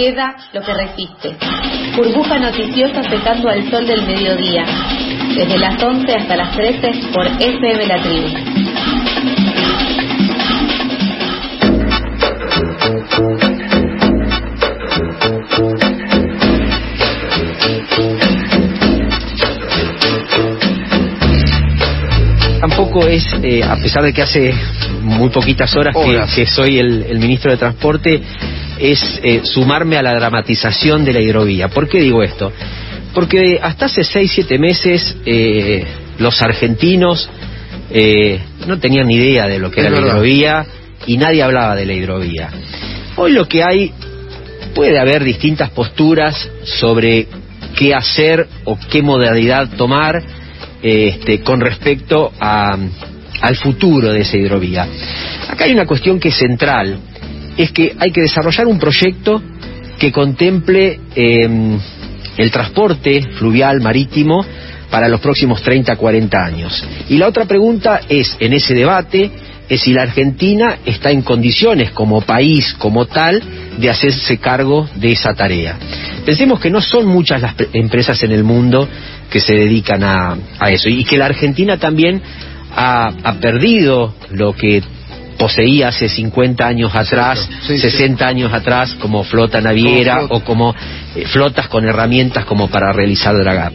queda lo que resiste. Burbuja noticiosa secando al sol del mediodía. Desde las 11 hasta las 13 por FM La Tribu. Tampoco es, eh, a pesar de que hace muy poquitas horas que, soy el, ministro de Transporte, es eh, sumarme a la dramatización de la hidrovía. ¿Por qué digo esto? Porque hasta hace seis, siete meses eh, los argentinos no tenían ni idea de lo que era la hidrovía y nadie hablaba de la hidrovía. Hoy lo que hay, puede haber distintas posturas sobre qué hacer o qué modalidad tomar este, con respecto al futuro de esa hidrovía. Acá hay una cuestión que es central, es que hay que desarrollar un proyecto que contemple em, el transporte fluvial marítimo para los próximos 30, 40 años. Y la otra pregunta es, en ese debate, es si la Argentina está en condiciones como país, como tal, de hacerse cargo de esa tarea. Pensemos que no son muchas las empresas en el mundo que se dedican a, eso y que la Argentina también ha, perdido lo que poseía hace 50 años atrás, 60 años atrás, como flota naviera o como eh, flotas con herramientas como para realizar dragap.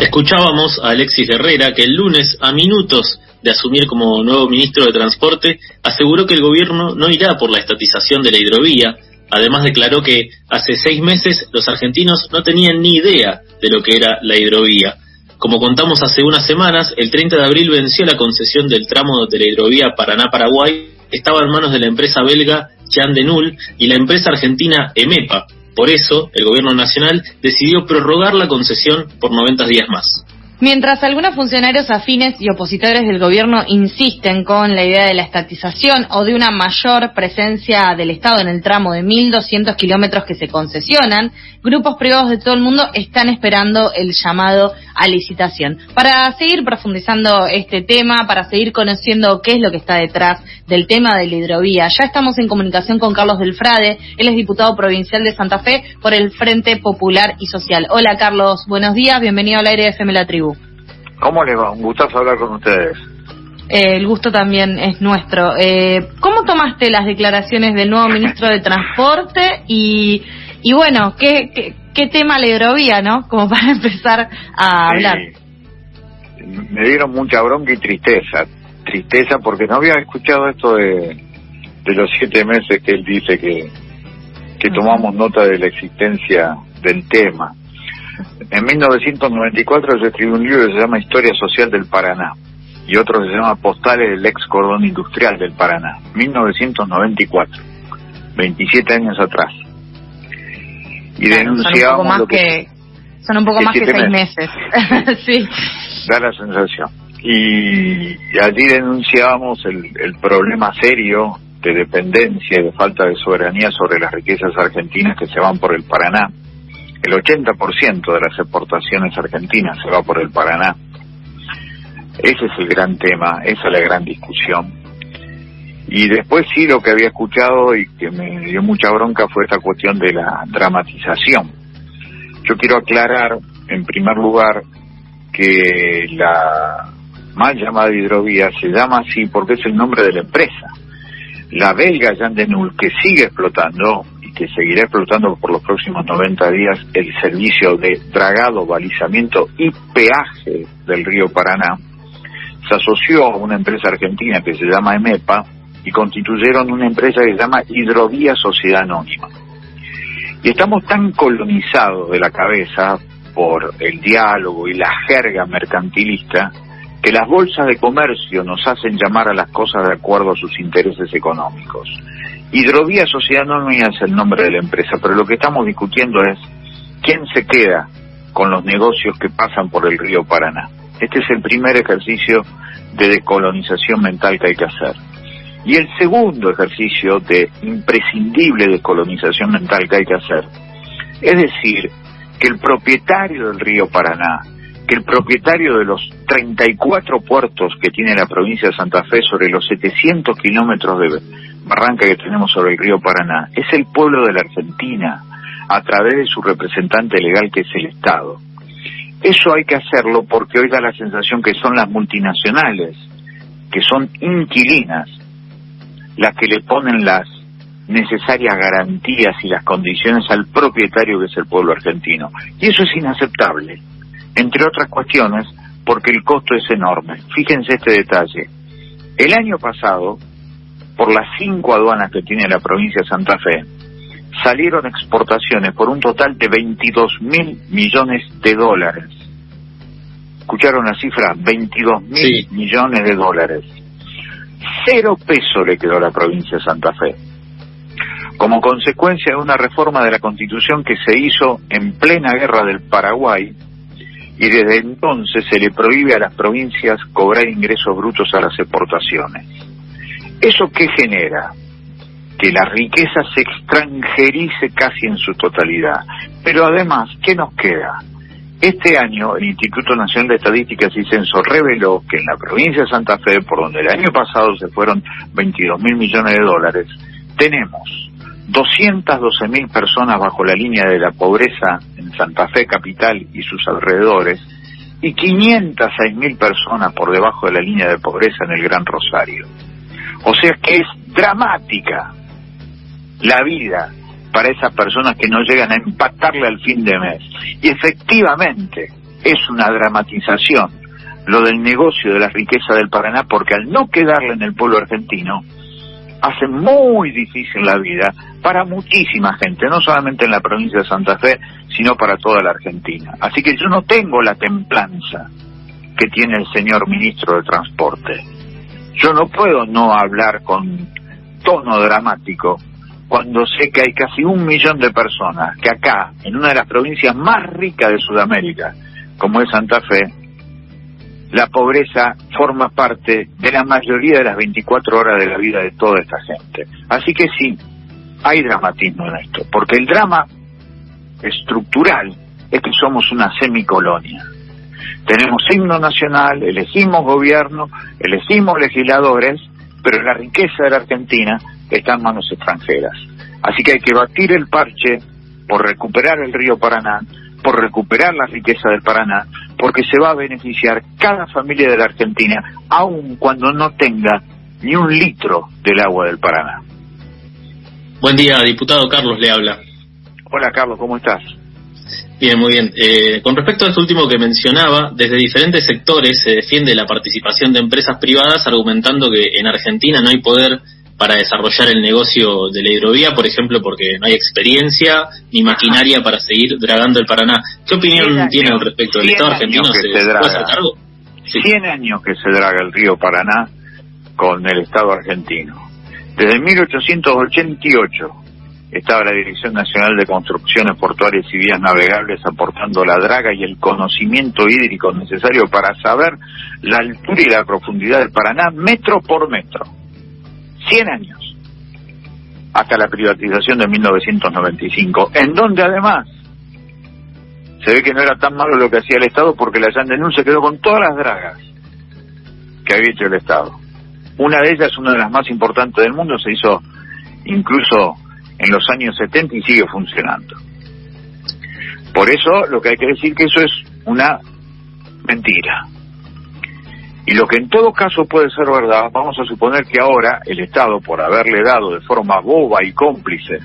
Escuchábamos a Alexis Herrera que el lunes, a minutos de asumir como nuevo ministro de Transporte, aseguró que el gobierno no irá por la estatización de la hidrovía. Además declaró que hace seis meses los argentinos no tenían ni idea de lo que era la hidrovía. Como contamos hace unas semanas, el 30 de abril venció la concesión del tramo de la hidrovía Paraná-Paraguay, estaba en manos de la empresa belga Jean Denul y la empresa argentina EMEPA. Por eso, el gobierno nacional decidió prorrogar la concesión por 90 días más. Mientras algunos funcionarios afines y opositores del gobierno insisten con la idea de la estatización o de una mayor presencia del Estado en el tramo de 1.200 kilómetros que se concesionan, grupos privados de todo el mundo están esperando el llamado a licitación. Para seguir profundizando este tema, para seguir conociendo qué es lo que está detrás del tema de la hidrovía, ya estamos en comunicación con Carlos Delfrade, él es diputado provincial de Santa Fe por el Frente Popular y Social. Hola Carlos, buenos días, bienvenido al aire de FM La Tribu. ¿Cómo le va? Un gustazo hablar con ustedes. Eh, el gusto también es nuestro. Eh, ¿Cómo tomaste las declaraciones del nuevo ministro de Transporte y, y bueno, ¿qué, qué, tema le no? Como para empezar a hablar. Me dieron mucha bronca y tristeza. Tristeza porque no había escuchado esto de, de los siete meses que él dice que, que tomamos nota de la existencia del tema. En 1994 se escribió un libro que se llama Historia Social del Paraná y otro que se llama Postales del ex cordón industrial del Paraná, 1994, 27 años atrás. Y denunciamos son un poco más que, son un poco más que seis meses. sí. Da la sensación. Y, allí denunciábamos el, el problema serio de dependencia y de falta de soberanía sobre las riquezas argentinas que se van por el Paraná el 80% de las exportaciones argentinas se va por el Paraná. Ese es el gran tema, esa es la gran discusión. Y después sí lo que había escuchado y que me dio mucha bronca fue esta cuestión de la dramatización. Yo quiero aclarar, en primer lugar, que la mal llamada hidrovía se llama así porque es el nombre de la empresa. La belga Jan de que sigue explotando, que seguirá explotando por los próximos 90 días el servicio de dragado, balizamiento y peaje del río Paraná, se asoció a una empresa argentina que se llama EMEPA y constituyeron una empresa que se llama Hidrovía Sociedad Anónima. Y estamos tan colonizados de la cabeza por el diálogo y la jerga mercantilista que las bolsas de comercio nos hacen llamar a las cosas de acuerdo a sus intereses económicos. Hidrovía Sociedad Anónima es el nombre de la empresa, pero lo que estamos discutiendo es quién se queda con los negocios que pasan por el río Paraná. Este es el primer ejercicio de decolonización mental que hay que hacer. Y el segundo ejercicio de imprescindible decolonización mental que hay que hacer es decir, que el propietario del río Paraná, que el propietario de los 34 puertos que tiene la provincia de Santa Fe sobre los 700 kilómetros de barranca que tenemos sobre el río Paraná, es el pueblo de la Argentina, a través de su representante legal que es el Estado. Eso hay que hacerlo porque hoy da la sensación que son las multinacionales, que son inquilinas, las que le ponen las necesarias garantías y las condiciones al propietario que es el pueblo argentino. Y eso es inaceptable, entre otras cuestiones, porque el costo es enorme. Fíjense este detalle. El año pasado, por las cinco aduanas que tiene la provincia de Santa Fe, salieron exportaciones por un total de 22 mil millones de dólares. ¿Escucharon la cifra? 22 mil millones de dólares. Cero peso le quedó a la provincia de Santa Fe. Como consecuencia de una reforma de la Constitución que se hizo en plena guerra del Paraguay, y desde entonces se le prohíbe a las provincias cobrar ingresos brutos a las exportaciones. ¿Eso qué genera? Que la riqueza se extranjerice casi en su totalidad. Pero además, ¿qué nos queda? Este año el Instituto Nacional de Estadísticas y Censo reveló que en la provincia de Santa Fe, por donde el año pasado se fueron 22 mil millones de dólares, tenemos 212 mil personas bajo la línea de la pobreza en Santa Fe capital y sus alrededores y 506 mil personas por debajo de la línea de pobreza en el Gran Rosario. O sea que es dramática la vida para esas personas que no llegan a empatarle al fin de mes. Y efectivamente es una dramatización lo del negocio de la riqueza del Paraná porque al no quedarle en el pueblo argentino, hace muy difícil la vida para muchísima gente, no solamente en la provincia de Santa Fe, sino para toda la Argentina. Así que yo no tengo la templanza que tiene el señor ministro de Transporte. Yo no puedo no hablar con tono dramático cuando sé que hay casi un millón de personas que acá, en una de las provincias más ricas de Sudamérica, como es Santa Fe, la pobreza forma parte de la mayoría de las 24 horas de la vida de toda esta gente. Así que sí, hay dramatismo en esto, porque el drama estructural es que somos una semicolonia. Tenemos himno nacional, elegimos gobierno, elegimos legisladores, pero la riqueza de la Argentina está en manos extranjeras. Así que hay que batir el parche por recuperar el río Paraná, por recuperar la riqueza del Paraná, porque se va a beneficiar cada familia de la Argentina, aun cuando no tenga ni un litro del agua del Paraná. Buen día, diputado Carlos le habla. Hola Carlos, ¿cómo estás? Bien, muy bien. Eh, con respecto a esto último que mencionaba, desde diferentes sectores se defiende la participación de empresas privadas argumentando que en Argentina no hay poder para desarrollar el negocio de la hidrovía, por ejemplo, porque no hay experiencia ni maquinaria para seguir dragando el Paraná. ¿Qué opinión tiene al respecto? ¿El Estado argentino se, se puede cargo? 100 años que se draga el río Paraná con el Estado argentino. Desde 1888 estaba la Dirección Nacional de Construcciones Portuarias y Vías Navegables aportando la draga y el conocimiento hídrico necesario para saber la altura y la profundidad del Paraná metro por metro 100 años, hasta la privatización de 1995, en donde además se ve que no era tan malo lo que hacía el Estado porque la Yandenun se quedó con todas las dragas que había hecho el Estado. Una de ellas, una de las más importantes del mundo, se hizo incluso en los años 70 y sigue funcionando. Por eso lo que hay que decir que eso es una mentira. Y lo que en todo caso puede ser verdad, vamos a suponer que ahora el Estado, por haberle dado de forma boba y cómplice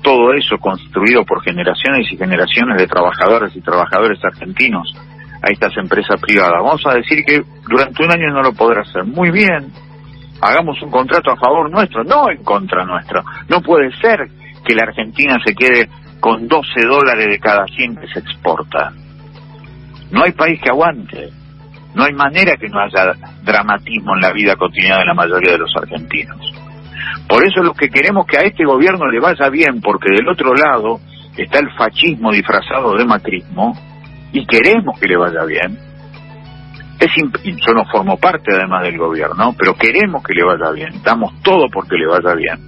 todo eso construido por generaciones y generaciones de trabajadores y trabajadores argentinos a estas empresas privadas, vamos a decir que durante un año no lo podrá hacer. Muy bien, hagamos un contrato a favor nuestro, no en contra nuestro. No puede ser que la Argentina se quede con 12 dólares de cada 100 que se exporta. No hay país que aguante. No hay manera que no haya dramatismo en la vida cotidiana de la mayoría de los argentinos. Por eso lo que queremos que a este gobierno le vaya bien, porque del otro lado está el fascismo disfrazado de macrismo, y queremos que le vaya bien. Es yo no formo parte además del gobierno, pero queremos que le vaya bien, damos todo porque le vaya bien.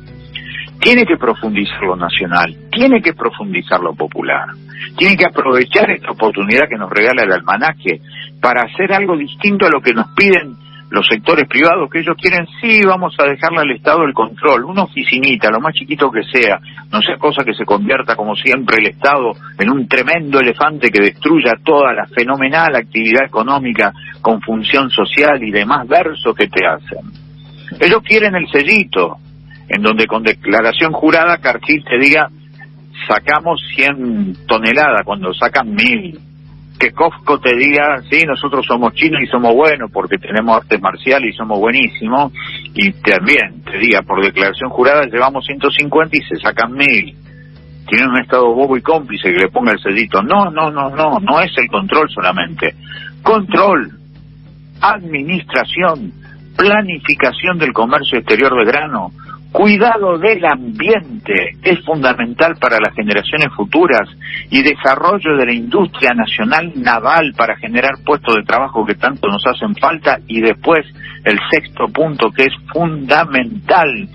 Tiene que profundizar lo nacional, tiene que profundizar lo popular, tiene que aprovechar esta oportunidad que nos regala el almanaque para hacer algo distinto a lo que nos piden los sectores privados que ellos quieren, sí, vamos a dejarle al Estado el control, una oficinita, lo más chiquito que sea, no sea cosa que se convierta como siempre el Estado en un tremendo elefante que destruya toda la fenomenal actividad económica con función social y demás versos que te hacen. Ellos quieren el sellito, en donde con declaración jurada Carchil te diga sacamos 100 toneladas cuando sacan mil que Cofco te diga, sí, nosotros somos chinos y somos buenos porque tenemos artes marciales y somos buenísimos, y también te diga, por declaración jurada llevamos 150 y se sacan mil. Tienen un Estado bobo y cómplice que le ponga el cedito. No, no, no, no, no es el control solamente. Control, administración, planificación del comercio exterior de grano, Cuidado del ambiente es fundamental para las generaciones futuras y desarrollo de la industria nacional naval para generar puestos de trabajo que tanto nos hacen falta y después el sexto punto que es fundamental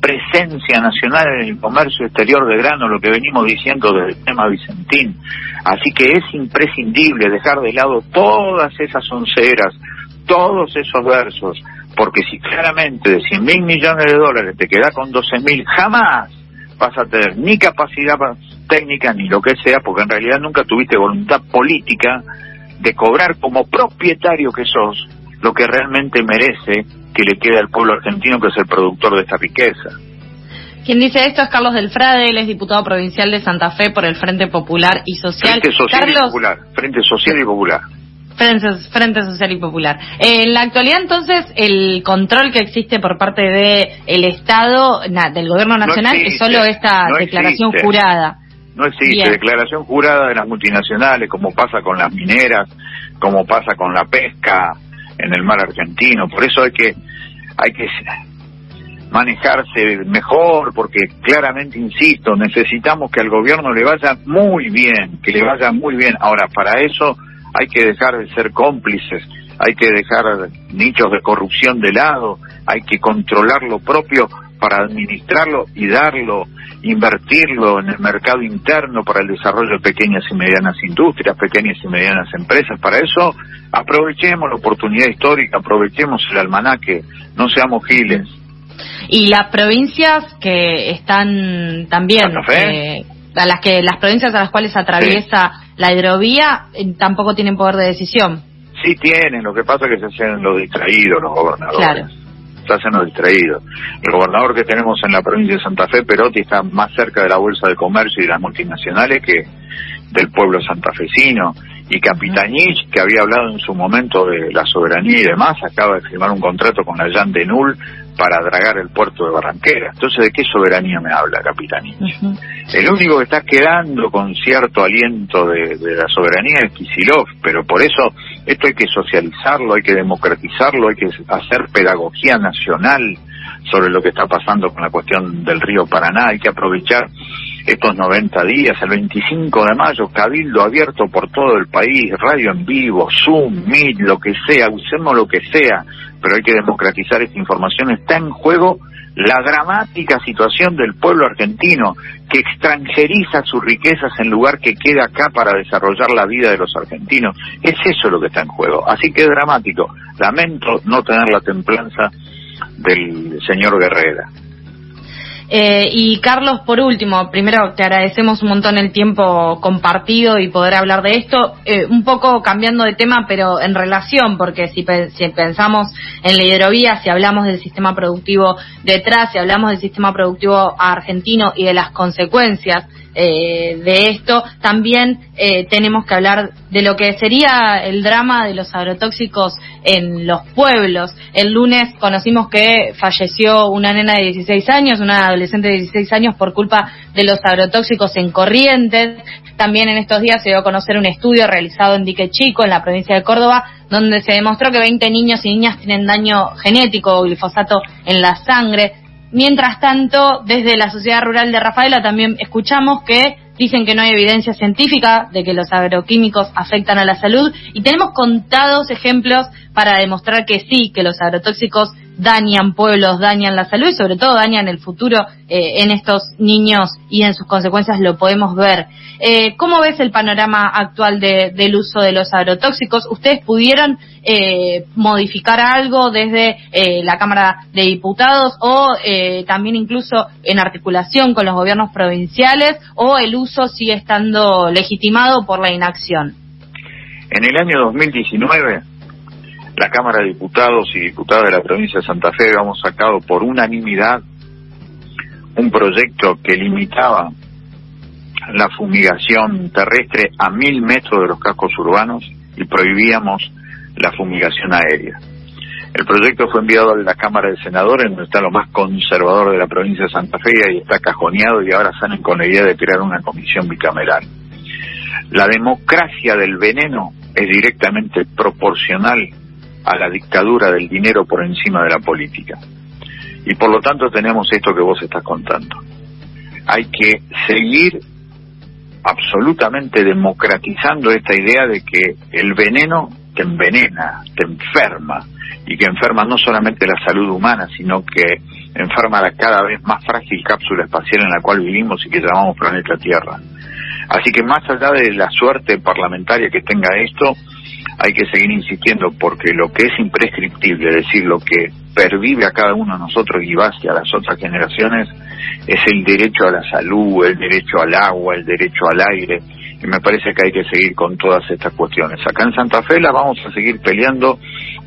presencia nacional en el comercio exterior de grano, lo que venimos diciendo desde el tema Vicentín. Así que es imprescindible dejar de lado todas esas onceras, todos esos versos, porque si claramente de 100 mil millones de dólares te queda con 12 mil, jamás vas a tener ni capacidad técnica ni lo que sea, porque en realidad nunca tuviste voluntad política de cobrar como propietario que sos lo que realmente merece que le quede al pueblo argentino, que es el productor de esta riqueza. Quien dice esto es Carlos Delfrade, él es diputado provincial de Santa Fe por el Frente Popular y Social. Frente Social y Popular. Frente Social y Popular. Frente, Social y Popular. Eh, en la actualidad, entonces, el control que existe por parte del el Estado, del Gobierno Nacional, es solo esta declaración jurada. No existe declaración jurada de las multinacionales, como pasa con las mineras, como pasa con la pesca en el mar argentino. Por eso hay que hay que manejarse mejor, porque claramente, insisto, necesitamos que al gobierno le vaya muy bien, que le vaya muy bien. Ahora, para eso hay que dejar de ser cómplices, hay que dejar nichos de corrupción de lado, hay que controlar lo propio para administrarlo y darlo, invertirlo en el mercado interno para el desarrollo de pequeñas y medianas industrias, pequeñas y medianas empresas. Para eso aprovechemos la oportunidad histórica, aprovechemos el almanaque, no seamos giles. Y las provincias que están también, eh, a las que las provincias a las cuales atraviesa la hidrovía eh, tampoco tienen poder de decisión. Sí tienen, lo que pasa es que se hacen los distraídos los gobernadores. Claro. Se hacen los distraídos. El gobernador que tenemos en la provincia de Santa Fe, Perotti, está más cerca de la Bolsa de Comercio y de las multinacionales que del pueblo santafesino. Y Capitanich, que había hablado en su momento de la soberanía y demás, acaba de firmar un contrato con la Jan de Null para dragar el puerto de Barranquera. Entonces, ¿de qué soberanía me habla Capitanich? El único que está quedando con cierto aliento de, la soberanía es Kisilov, pero por eso esto hay que socializarlo, hay que democratizarlo, hay que hacer pedagogía nacional sobre lo que está pasando con la cuestión del río Paraná, hay que aprovechar estos 90 días, el 25 de mayo, cabildo abierto por todo el país, radio en vivo, Zoom, Meet, lo que sea, usemos lo que sea, pero hay que democratizar esta información. Está en juego la dramática situación del pueblo argentino que extranjeriza sus riquezas en lugar que queda acá para desarrollar la vida de los argentinos. Es eso lo que está en juego. Así que es dramático. Lamento no tener la templanza del señor Guerrera. Eh, y Carlos, por último, primero te agradecemos un montón el tiempo compartido y poder hablar de esto, eh, un poco cambiando de tema, pero en relación, porque si, si, pensamos en la hidrovía, si hablamos del sistema productivo detrás, si hablamos del sistema productivo argentino y de las consecuencias eh, de esto, también eh, tenemos que hablar de lo que sería el drama de los agrotóxicos en los pueblos. El lunes conocimos que falleció una nena de 16 años, una adolescente de 16 años por culpa de los agrotóxicos en Corrientes. También en estos días se dio a conocer un estudio realizado en Dique Chico, en la provincia de Córdoba, donde se demostró que 20 niños y niñas tienen daño genético o glifosato en la sangre. Mientras tanto, desde la Sociedad Rural de Rafaela también escuchamos que dicen que no hay evidencia científica de que los agroquímicos afectan a la salud y tenemos contados ejemplos para demostrar que sí, que los agrotóxicos dañan pueblos, dañan la salud y sobre todo dañan el futuro eh, en estos niños y en sus consecuencias lo podemos ver. Eh, ¿Cómo ves el panorama actual del uso de los agrotóxicos? ¿Ustedes pudieron eh, modificar algo desde la Cámara de Diputados o también incluso en articulación con los gobiernos provinciales o el uso sigue estando legitimado por la inacción? En el año 2019 la Cámara de Diputados y Diputadas de la provincia de Santa Fe habíamos sacado por unanimidad un proyecto que limitaba la fumigación terrestre a mil metros de los cascos urbanos y prohibíamos la fumigación aérea. El proyecto fue enviado a la Cámara de Senadores, donde está lo más conservador de la provincia de Santa Fe y está cajoneado y ahora salen con la idea de crear una comisión bicameral. La democracia del veneno es directamente proporcional a la dictadura del dinero por encima de la política. Y por lo tanto tenemos esto que vos estás contando. Hay que seguir absolutamente democratizando esta idea de que el veneno te envenena, te enferma, y que enferma no solamente la salud humana, sino que enferma la cada vez más frágil cápsula espacial en la cual vivimos y que llamamos planeta Tierra. Así que más allá de la suerte parlamentaria que tenga esto, hay que seguir insistiendo porque lo que es imprescriptible, es decir, lo que pervive a cada uno de nosotros y va hacia las otras generaciones, es el derecho a la salud, el derecho al agua, el derecho al aire, y me parece que hay que seguir con todas estas cuestiones. Acá en Santa Fe la vamos a seguir peleando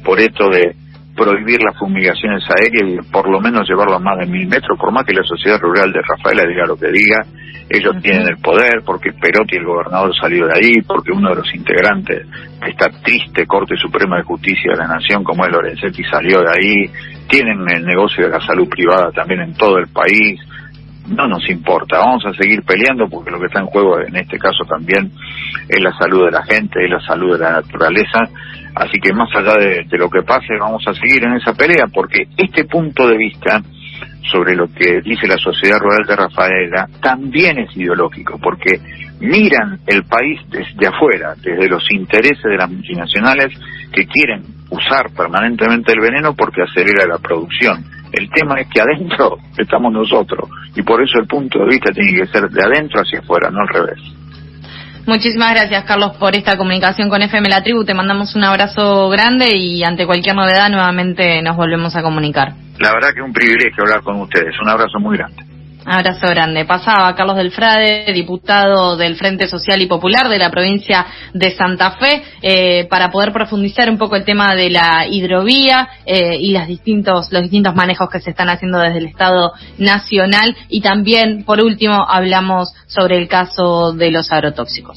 por esto de prohibir las fumigaciones aéreas y por lo menos llevarlo a más de mil metros, por más que la sociedad rural de Rafaela diga lo que diga, ellos tienen el poder, porque Perotti, el gobernador, salió de ahí, porque uno de los integrantes de esta triste Corte Suprema de Justicia de la Nación, como es Lorenzetti, salió de ahí, tienen el negocio de la salud privada también en todo el país, no nos importa, vamos a seguir peleando porque lo que está en juego en este caso también es la salud de la gente, es la salud de la naturaleza, así que más allá de, lo que pase vamos a seguir en esa pelea porque este punto de vista sobre lo que dice la sociedad rural de Rafaela también es ideológico porque miran el país desde afuera, desde los intereses de las multinacionales que quieren usar permanentemente el veneno porque acelera la producción el tema es que adentro estamos nosotros y por eso el punto de vista tiene que ser de adentro hacia afuera, no al revés. Muchísimas gracias, Carlos, por esta comunicación con FM La Tribu. Te mandamos un abrazo grande y ante cualquier novedad nuevamente nos volvemos a comunicar. La verdad que es un privilegio hablar con ustedes. Un abrazo muy grande. Abrazo grande. Pasaba Carlos Delfrade, diputado del Frente Social y Popular de la provincia de Santa Fe, eh, para poder profundizar un poco el tema de la hidrovía eh, y las distintos, los distintos manejos que se están haciendo desde el Estado Nacional. Y también, por último, hablamos sobre el caso de los agrotóxicos.